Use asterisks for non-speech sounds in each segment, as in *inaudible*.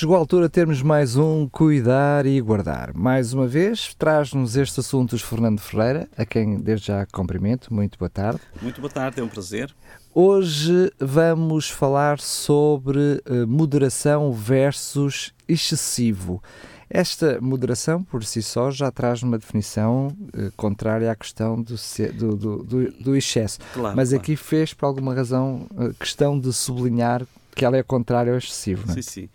Chegou a altura de termos mais um Cuidar e Guardar. Mais uma vez, traz-nos estes assuntos Fernando Ferreira, a quem desde já cumprimento. Muito boa tarde. Muito boa tarde, é um prazer. Hoje vamos falar sobre uh, moderação versus excessivo. Esta moderação, por si só, já traz uma definição uh, contrária à questão do, do, do, do excesso. Claro, Mas claro. aqui fez, por alguma razão, uh, questão de sublinhar que ela é contrária ao excessivo. Não é? Sim, sim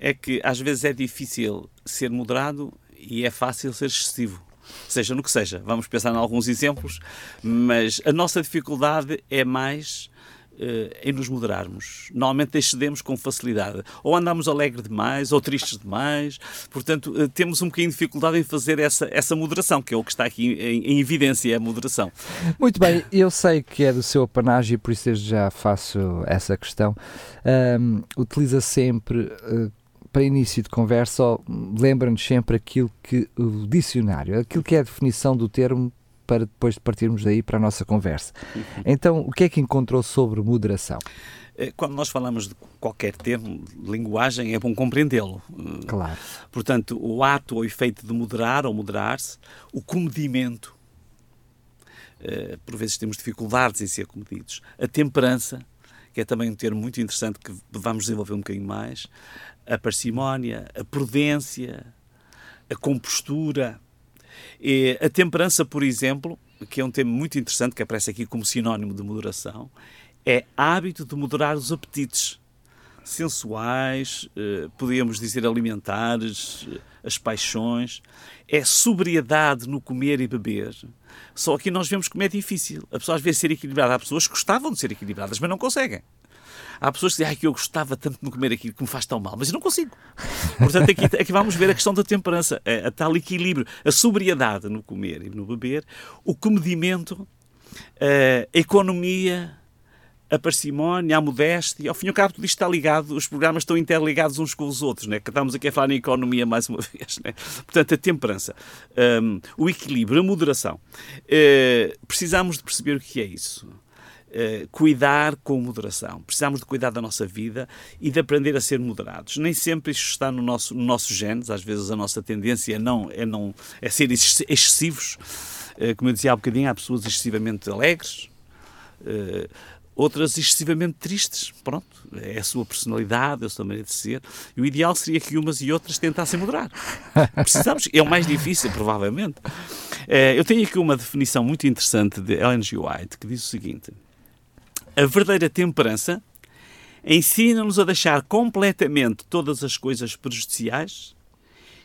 é que às vezes é difícil ser moderado e é fácil ser excessivo. Seja no que seja. Vamos pensar em alguns exemplos, mas a nossa dificuldade é mais uh, em nos moderarmos. Normalmente excedemos com facilidade. Ou andamos alegre demais, ou tristes demais. Portanto, uh, temos um bocadinho de dificuldade em fazer essa, essa moderação, que é o que está aqui em, em evidência, a moderação. Muito bem, eu sei que é do seu apanágio e por isso já faço essa questão. Utiliza sempre uh, para início de conversa, lembra-nos sempre aquilo que o dicionário, aquilo que é a definição do termo para depois partirmos daí para a nossa conversa. Uhum. Então, o que é que encontrou sobre moderação? É, quando nós falamos de qualquer termo, linguagem, é bom compreendê-lo. Claro. Portanto, o ato ou efeito de moderar ou moderar-se, o comedimento, eh, por vezes temos dificuldades em ser comedidos, a temperança, que é também um termo muito interessante que vamos desenvolver um bocadinho mais, a parcimónia, a prudência, a compostura. E a temperança, por exemplo, que é um tema muito interessante, que aparece aqui como sinónimo de moderação, é hábito de moderar os apetites sensuais, eh, podíamos dizer alimentares, as paixões, é sobriedade no comer e beber. Só que nós vemos como é difícil. A pessoa às vezes ser equilibrada. Há pessoas que gostavam de ser equilibradas, mas não conseguem. Há pessoas que dizem que eu gostava tanto de comer aquilo que me faz tão mal, mas eu não consigo. Portanto, aqui, aqui vamos ver a questão da temperança, a, a tal equilíbrio, a sobriedade no comer e no beber, o comedimento, a economia, a parcimónia, a modéstia, ao fim e ao cabo tudo isto está ligado, os programas estão interligados uns com os outros, né? que estamos aqui a falar em economia mais uma *laughs* vez. Né? Portanto, a temperança, um, o equilíbrio, a moderação. Uh, precisamos de perceber o que é isso. Uh, cuidar com moderação. Precisamos de cuidar da nossa vida e de aprender a ser moderados. Nem sempre isto está no nosso, no nosso genes, às vezes a nossa tendência é, não, é, não, é ser excessivos. Uh, como eu dizia há bocadinho, há pessoas excessivamente alegres, uh, outras excessivamente tristes. Pronto, é a sua personalidade, é a sua maneira de ser. E o ideal seria que umas e outras tentassem moderar. *laughs* Precisamos, é o mais difícil, provavelmente. Eu tenho aqui uma definição muito interessante de Ellen G. White que diz o seguinte a verdadeira temperança ensina-nos a deixar completamente todas as coisas prejudiciais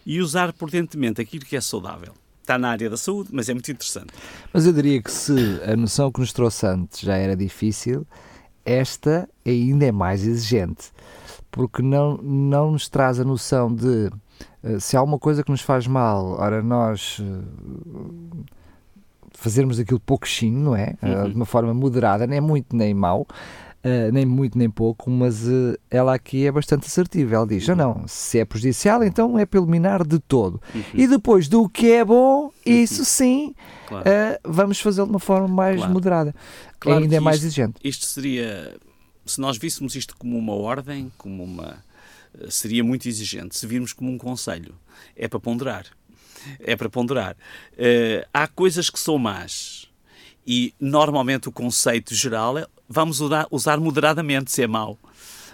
e usar prudentemente aquilo que é saudável. Está na área da saúde, mas é muito interessante. Mas eu diria que se a noção que nos trouxe antes já era difícil, esta ainda é mais exigente, porque não, não nos traz a noção de uh, se há uma coisa que nos faz mal, ora nós uh, fazermos aquilo pouquinho, não é? Ah, uhum. de uma forma moderada, nem muito nem mau. Uh, nem muito nem pouco, mas uh, ela aqui é bastante assertiva. Ela diz: uhum. não, se é prejudicial, então é pelo eliminar de todo. Uhum. E depois do que é bom, isso uhum. sim, claro. uh, vamos fazê-lo de uma forma mais claro. moderada. Claro ainda é mais isto, exigente. Isto seria, se nós víssemos isto como uma ordem, como uma. seria muito exigente. Se virmos como um conselho, é para ponderar é para ponderar. Há coisas que são más e normalmente o conceito geral é vamos usar, moderadamente se é mau.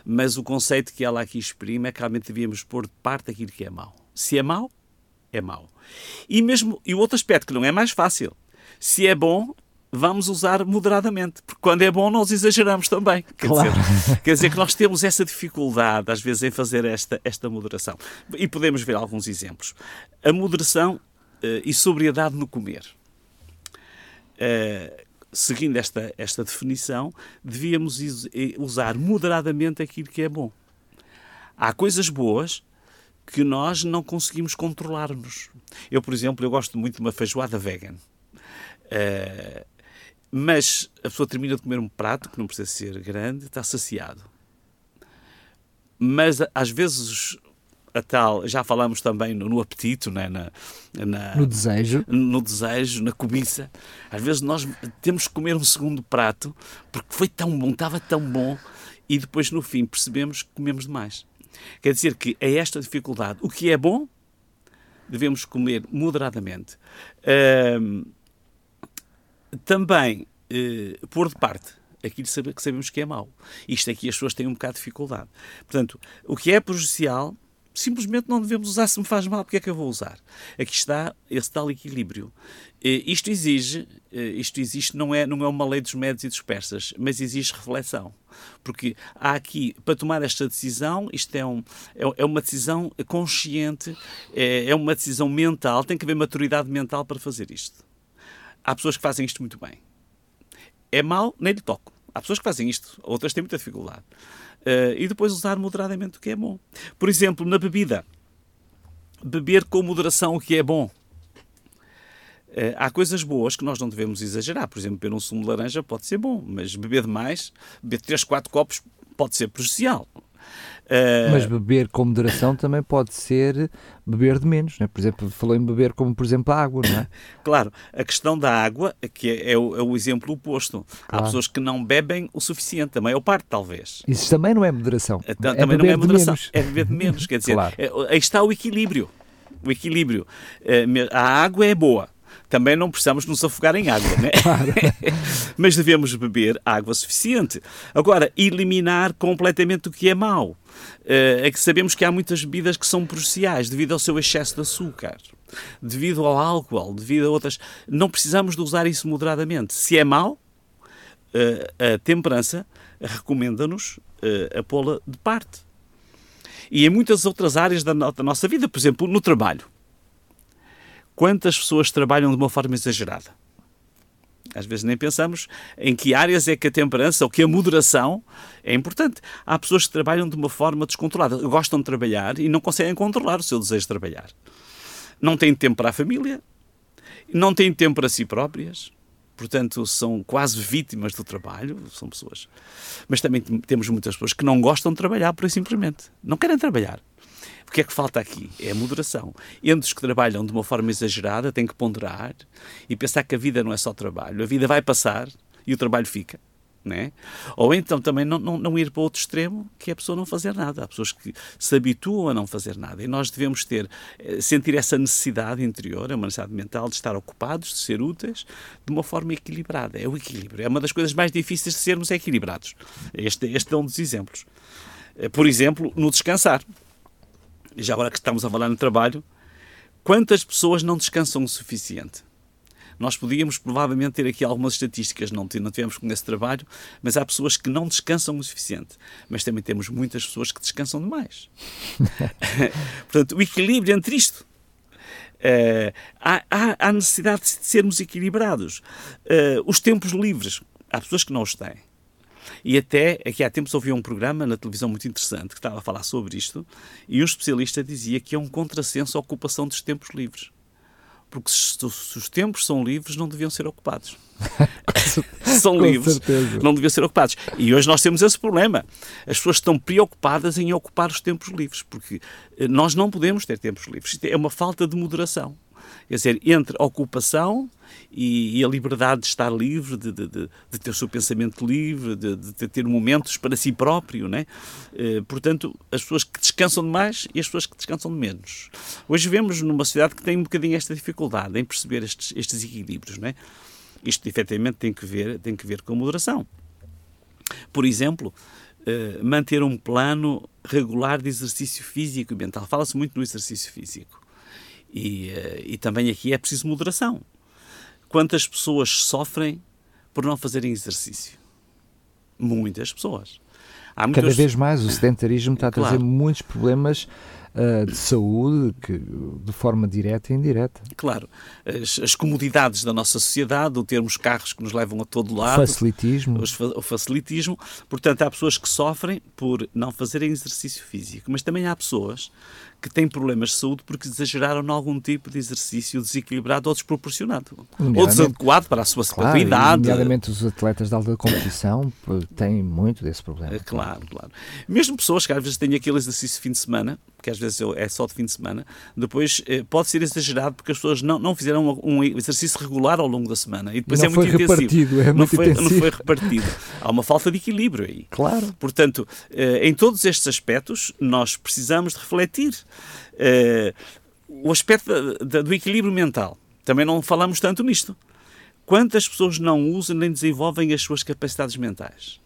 Mas o conceito que ela aqui exprime é que realmente devíamos pôr de parte aquilo que é mau. Se é mau, é mau. E mesmo e o outro aspecto que não é mais fácil. Se é bom, vamos usar moderadamente, porque quando é bom nós exageramos também. Quer, claro. dizer, quer dizer que nós temos essa dificuldade às vezes em fazer esta, esta moderação. E podemos ver alguns exemplos. A moderação uh, e sobriedade no comer. Uh, seguindo esta, esta definição, devíamos usar moderadamente aquilo que é bom. Há coisas boas que nós não conseguimos controlar-nos. Eu, por exemplo, eu gosto muito de uma feijoada vegan. Uh, mas a pessoa termina de comer um prato, que não precisa ser grande, está saciado. mas às vezes a tal, já falamos também no, no apetite, né? na, na, no desejo, no desejo, na cobiça. Às vezes nós temos que comer um segundo prato porque foi tão bom, estava tão bom, e depois no fim percebemos que comemos demais. Quer dizer que é esta dificuldade. O que é bom, devemos comer moderadamente. Uh, também uh, pôr de parte aquilo que sabemos que é mau. Isto aqui as pessoas têm um bocado de dificuldade. Portanto, o que é prejudicial, simplesmente não devemos usar. Se me faz mal, porque é que eu vou usar? Aqui está esse tal equilíbrio. Eh, isto exige, eh, isto existe, não é, não é uma lei dos médios e dos persas, mas exige reflexão. Porque há aqui, para tomar esta decisão, isto é, um, é, é uma decisão consciente, é, é uma decisão mental, tem que haver maturidade mental para fazer isto. Há pessoas que fazem isto muito bem. É mau, nem lhe toco. Há pessoas que fazem isto, outras têm muita dificuldade. Uh, e depois usar moderadamente o que é bom. Por exemplo, na bebida, beber com moderação o que é bom. Uh, há coisas boas que nós não devemos exagerar. Por exemplo, beber um sumo de laranja pode ser bom, mas beber demais, beber 3, 4 copos pode ser prejudicial. Uh... Mas beber com moderação também pode ser beber de menos, né? por exemplo, falou em beber como, por exemplo, a água, não é? *laughs* claro, a questão da água, que é, é, o, é o, exemplo oposto. Claro. Há pessoas que não bebem o suficiente, a maior parte, talvez. Isso também não é moderação. é também não é moderação, é beber de menos. Quer dizer, *laughs* claro. é, aí está o equilíbrio. O equilíbrio. Eh, a água é boa, também não precisamos nos afogar em água, né? Claro. *laughs* Mas devemos beber água suficiente. Agora, eliminar completamente o que é mau. Eh, é que sabemos que há muitas bebidas que são prejudiciais devido ao seu excesso de açúcar, devido ao álcool, devido a outras. Não precisamos de usar isso moderadamente. Se é mau, eh, a temperança recomenda-nos eh, a pô-la de parte. E em muitas outras áreas da nossa vida, por exemplo, no trabalho quantas pessoas trabalham de uma forma exagerada? Às vezes nem pensamos em que áreas é que a temperança ou que a moderação é importante. Há pessoas que trabalham de uma forma descontrolada, gostam de trabalhar e não conseguem controlar o seu desejo de trabalhar. Não têm tempo para a família, não têm tempo para si próprias, portanto são quase vítimas do trabalho, são pessoas. Mas também temos muitas pessoas que não gostam de trabalhar por simplesmente, não querem trabalhar. O que é que falta aqui? É a moderação. Entre os que trabalham de uma forma exagerada, têm que ponderar e pensar que a vida não é só trabalho. A vida vai passar e o trabalho fica. Né? Ou então também não, não, não, ir para outro extremo, que é a pessoa não fazer nada. Há pessoas que se habituam a não fazer nada e nós devemos ter, eh, sentir essa necessidade interior, é uma necessidade mental de estar ocupados, de ser úteis, de uma forma equilibrada. É o equilíbrio. É uma das coisas mais difíceis de sermos equilibrados. Este, este é um dos exemplos. Eh, por exemplo, no descansar já agora que estamos a falar no trabalho, quantas pessoas não descansam o suficiente? Nós podíamos provavelmente ter aqui algumas estatísticas, não, não tivemos com esse trabalho, mas há pessoas que não descansam o suficiente. Mas também temos muitas pessoas que descansam demais. *laughs* Portanto, o equilíbrio entre isto. Uh, há, há, necessidade de sermos equilibrados. Uh, os tempos livres, há pessoas que não os têm. E até aqui há tempos ouvi um programa na televisão muito interessante que estava a falar sobre isto e um especialista dizia que é um contrassenso a ocupação dos tempos livres. Porque se, se os tempos são livres, não deviam ser ocupados. *laughs* são livres, certeza. não deviam ser ocupados. E hoje nós temos esse problema. As pessoas estão preocupadas em ocupar os tempos livres, porque eh, nós não podemos ter tempos livres. É uma falta de moderação. Quer dizer, entre a ocupação e, e a liberdade de estar livre, de, de, de, de, ter o seu pensamento livre, de, de ter momentos para si próprio, né? Eh, portanto, as pessoas que descansam demais e as pessoas que descansam de menos. Hoje vemos numa sociedade que tem um bocadinho esta dificuldade em perceber estes, estes equilíbrios, né? Isto, efetivamente, tem que ver, tem que ver com a moderação. Por exemplo, eh, manter um plano regular de exercício físico e mental. Fala-se muito no exercício físico. E, eh, e também aqui é preciso moderação. Quantas pessoas sofrem por não fazerem exercício? Muitas pessoas. Cada vez mais o sedentarismo está a trazer claro. muitos problemas uh, de saúde que, de forma direta e indireta. Claro. As, as, comodidades da nossa sociedade, o termos carros que nos levam a todo lado. Facilitismo. O facilitismo. Portanto, há pessoas que sofrem por não fazerem exercício físico, mas também há pessoas que têm problemas de saúde porque exageraram em algum tipo de exercício desequilibrado ou desproporcionado. Ou desadequado para a sua claro, idade. Nomeadamente os atletas de alta competição têm muito desse problema. é? Claro, claro. Mesmo pessoas que às vezes têm aquele exercício de fim de semana, que às vezes é só de fim de semana, depois eh, pode ser exagerado porque as pessoas não, não fizeram um exercício regular ao longo da semana e depois não é muito foi intensivo. Repartido, é não, muito foi, intensivo. não foi repartido. Há uma falta de equilíbrio aí. Claro. Portanto, eh, em todos estes aspectos, nós precisamos de refletir. Eh, o aspecto do equilíbrio mental. Também não falamos tanto nisto. Quantas pessoas não usam nem desenvolvem as suas capacidades mentais?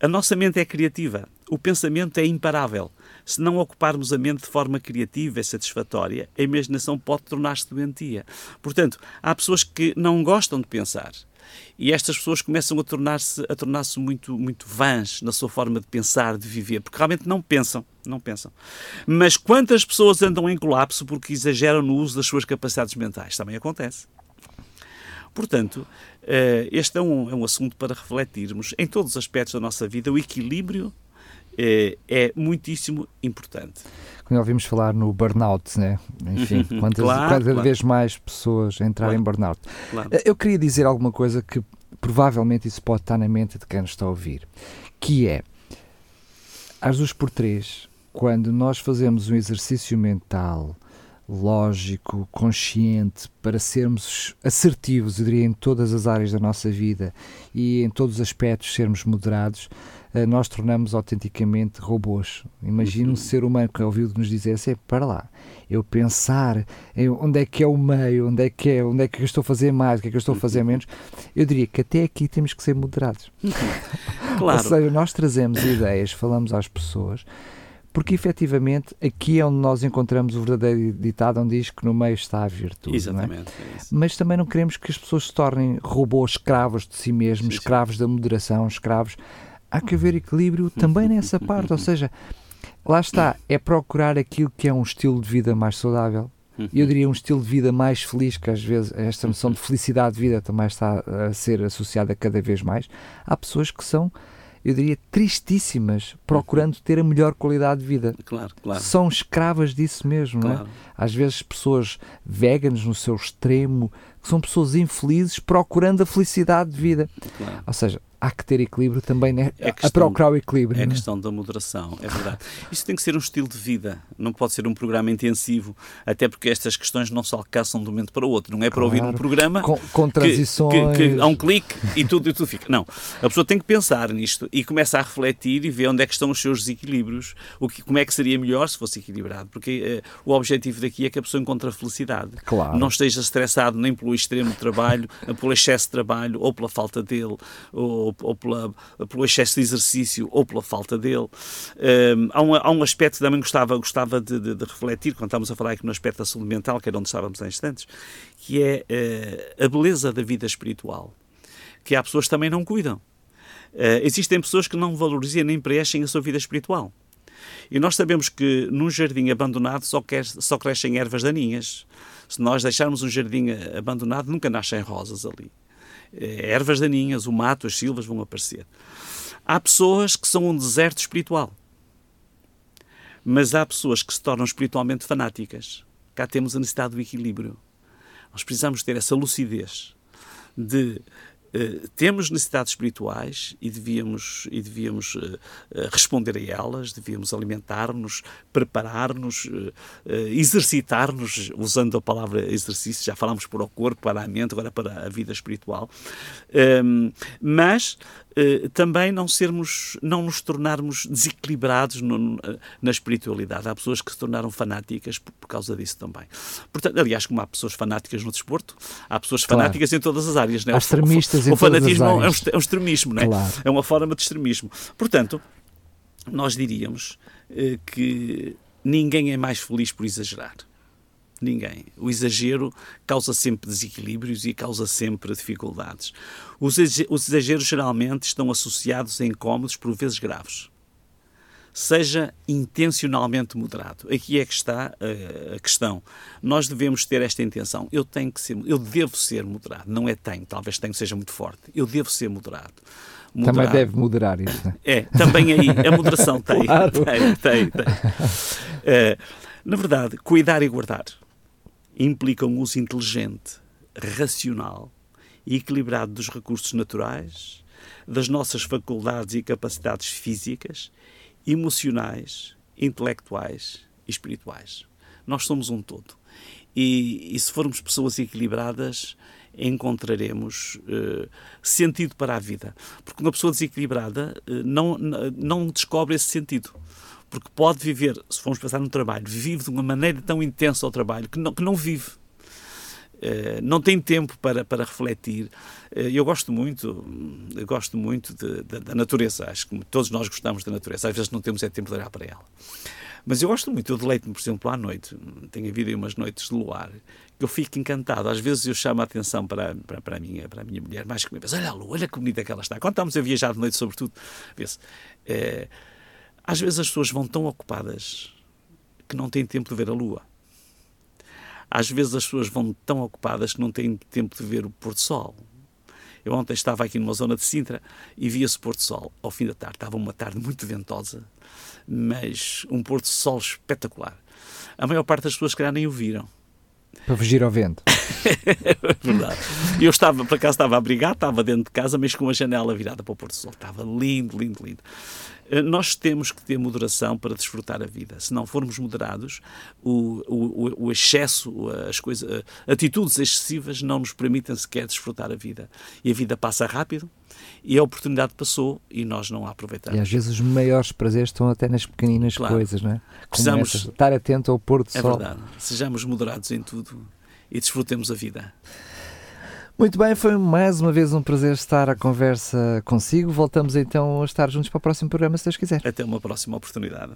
A nossa mente é criativa. O pensamento é imparável. Se não ocuparmos a mente de forma criativa e satisfatória, a imaginação pode tornar-se doentia. Portanto, há pessoas que não gostam de pensar. E estas pessoas começam a tornar-se a tornar-se muito muito vãs na sua forma de pensar, de viver, porque realmente não pensam, não pensam. Mas quantas pessoas andam em colapso porque exageram no uso das suas capacidades mentais? Também acontece. Portanto, eh, este é um, é um assunto para refletirmos em todos os aspectos da nossa vida. O equilíbrio é, é muitíssimo importante. Quando ouvimos falar no burnout, né? enfim, quantas, claro, cada claro. vez mais pessoas entrarem Claro. em burnout. Claro. Eu queria dizer alguma coisa que provavelmente isso pode estar na mente de quem nos está a ouvir, que é, às duas por três, quando nós fazemos um exercício mental lógico, consciente, para sermos assertivos, eu diria, em todas as áreas da nossa vida e em todos os aspectos sermos moderados, eh, nós tornamos autenticamente robôs. Imagina um ser humano que ouviu nos dizer assim, para lá, eu pensar em onde é que é o meio, onde é que é, onde é que eu estou a fazer mais, o que é que eu estou a fazer menos, eu diria que até aqui temos que ser moderados. *laughs* Claro. Ou seja, nós trazemos ideias, falamos às pessoas, porque efetivamente aqui é onde nós encontramos o verdadeiro ditado onde diz que no meio está a virtude. é? Exatamente. é isso. Mas também não queremos que as pessoas se tornem robôs escravos de si mesmos, Sim, sim. escravos da moderação, escravos. Há que haver equilíbrio também nessa parte, ou seja, lá está, é procurar aquilo que é um estilo de vida mais saudável. Eu diria um estilo de vida mais feliz, que às vezes esta noção de felicidade de vida também está a ser associada cada vez mais. Há pessoas que são, eu diria, tristíssimas, procurando ter a melhor qualidade de vida. Claro, claro. São escravas disso mesmo, não é? claro. às vezes pessoas veganas no seu extremo, são pessoas infelizes procurando a felicidade de vida. claro. Ou seja, há que ter equilíbrio também, né? É a questão- procurar o equilíbrio. É a né? questão da moderação, é verdade. Isso tem que ser um estilo de vida, não pode ser um programa intensivo, até porque estas questões não se alcançam de um momento para o outro. Não é para ouvir um Claro. programa Com, com que, transições. que, que há um clique e tudo, e tudo fica. Não. A pessoa tem que pensar nisto e começa a refletir e ver onde é que estão os seus desequilíbrios, o que, como é que seria melhor se fosse equilibrado. Porque eh, o objetivo daqui é que a pessoa encontre a felicidade. Claro. Não esteja estressado nem pelo extremo trabalho, *laughs* pelo excesso de trabalho, ou pela falta dele, ou, ou pela, pelo excesso de exercício, ou pela falta dele. Hum, há, um, há um aspecto que também gostava, gostava de, de- de refletir, quando estávamos a falar aqui no aspecto da saúde mental, que era onde estávamos há instantes, que é eh, a beleza da vida espiritual, que há pessoas que também não cuidam. Eh, existem pessoas que não valorizam nem preenchem a sua vida espiritual. E nós sabemos que num jardim abandonado só, quer- só crescem ervas daninhas. Se nós deixarmos um jardim abandonado, nunca nascem rosas ali. Eh, Ervas daninhas, o mato, as silvas vão aparecer. Há pessoas que são um deserto espiritual. Mas há pessoas que se tornam espiritualmente fanáticas. Cá temos a necessidade do equilíbrio. Nós precisamos ter essa lucidez de eh, temos necessidades espirituais e devíamos, e devíamos eh, eh, responder a elas, devíamos alimentar-nos, preparar-nos, exercitar-nos, usando a palavra exercício, já falámos para o corpo, para a mente, agora para a vida espiritual. Ehm, mas também não sermos, não nos tornarmos desequilibrados no- na espiritualidade. Há pessoas que se tornaram fanáticas por, por causa disso também. Portanto, aliás, como há pessoas fanáticas no desporto, há pessoas Claro. fanáticas em todas as áreas. Né? Há O- extremistas o, em o todas as fanatismo é um- é um, extremismo, não é? Claro. É uma forma de extremismo. Portanto, nós diríamos eh, que ninguém é mais feliz por exagerar. Ninguém. O exagero causa sempre desequilíbrios e causa sempre dificuldades. Os exa- os exageros geralmente estão associados a incómodos, por vezes graves. Seja intencionalmente moderado. Aqui é que está eh, a questão. Nós devemos ter esta intenção. Eu tenho que ser, eu devo ser moderado. Não é tenho, talvez tenho seja muito forte. Eu devo ser moderado. Também Moderado. deve moderar isso. né? É, também aí, a moderação tem. *laughs* Claro. Tem, tem, tem. Eh, na verdade, cuidar e guardar implica um uso inteligente, racional e equilibrado dos recursos naturais, das nossas faculdades e capacidades físicas, emocionais, intelectuais e espirituais. Nós somos um todo. E, e se formos pessoas equilibradas, encontraremos uh, sentido para a vida. Porque uma pessoa desequilibrada uh, não, não descobre esse sentido. Porque pode viver, se formos pensar no trabalho, vive de uma maneira tão intensa ao trabalho que não, que não vive. Uh, não tem tempo para, para refletir. eu gosto muito, eu gosto muito de, de, da natureza. Acho que todos nós gostamos da natureza. Às vezes não temos é tempo de olhar para ela. Mas eu gosto muito, eu deleito-me, por exemplo, à noite. Tenho havido aí umas noites de luar que eu fico encantado. Às vezes eu chamo a atenção para, para, para, a, minha, para a minha mulher, mais que me olha a lua, olha que bonita que ela está. Quando estamos a viajar de noite, sobretudo, vê-se. É, às vezes as pessoas vão tão ocupadas que não têm tempo de ver a lua. Às vezes as pessoas vão tão ocupadas que não têm tempo de ver o pôr do sol. Eu ontem estava aqui numa zona de Sintra e via-se pôr do sol ao fim da tarde. Estava uma tarde muito ventosa mas um pôr do sol espetacular. A maior parte das pessoas, se calhar, nem o viram. Para fugir ao vento. é *laughs* verdade. Eu estava, por acaso, estava abrigado, estava dentro de casa, mas com a janela virada para o pôr do sol. Estava lindo, lindo, lindo. Eh, nós temos que ter moderação para desfrutar a vida. Se não formos moderados, o, o, o excesso, as coisas, eh, atitudes excessivas não nos permitem sequer desfrutar a vida. E a vida passa rápido e a oportunidade passou e nós não a aproveitamos. E às vezes os maiores prazeres estão até nas pequeninas claro. coisas, não é? Como Precisamos estar atento ao pôr do é sol. É verdade. Sejamos moderados em tudo e desfrutemos a vida. Muito bem, foi mais uma vez um prazer estar à conversa consigo. Voltamos então a estar juntos para o próximo programa, se Deus quiser. Até uma próxima oportunidade.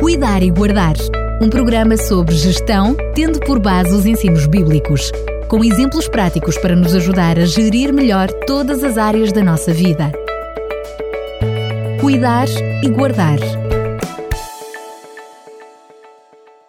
Cuidar e Guardar um programa sobre gestão, tendo por base os ensinos bíblicos, com exemplos práticos para nos ajudar a gerir melhor todas as áreas da nossa vida. Cuidar e Guardar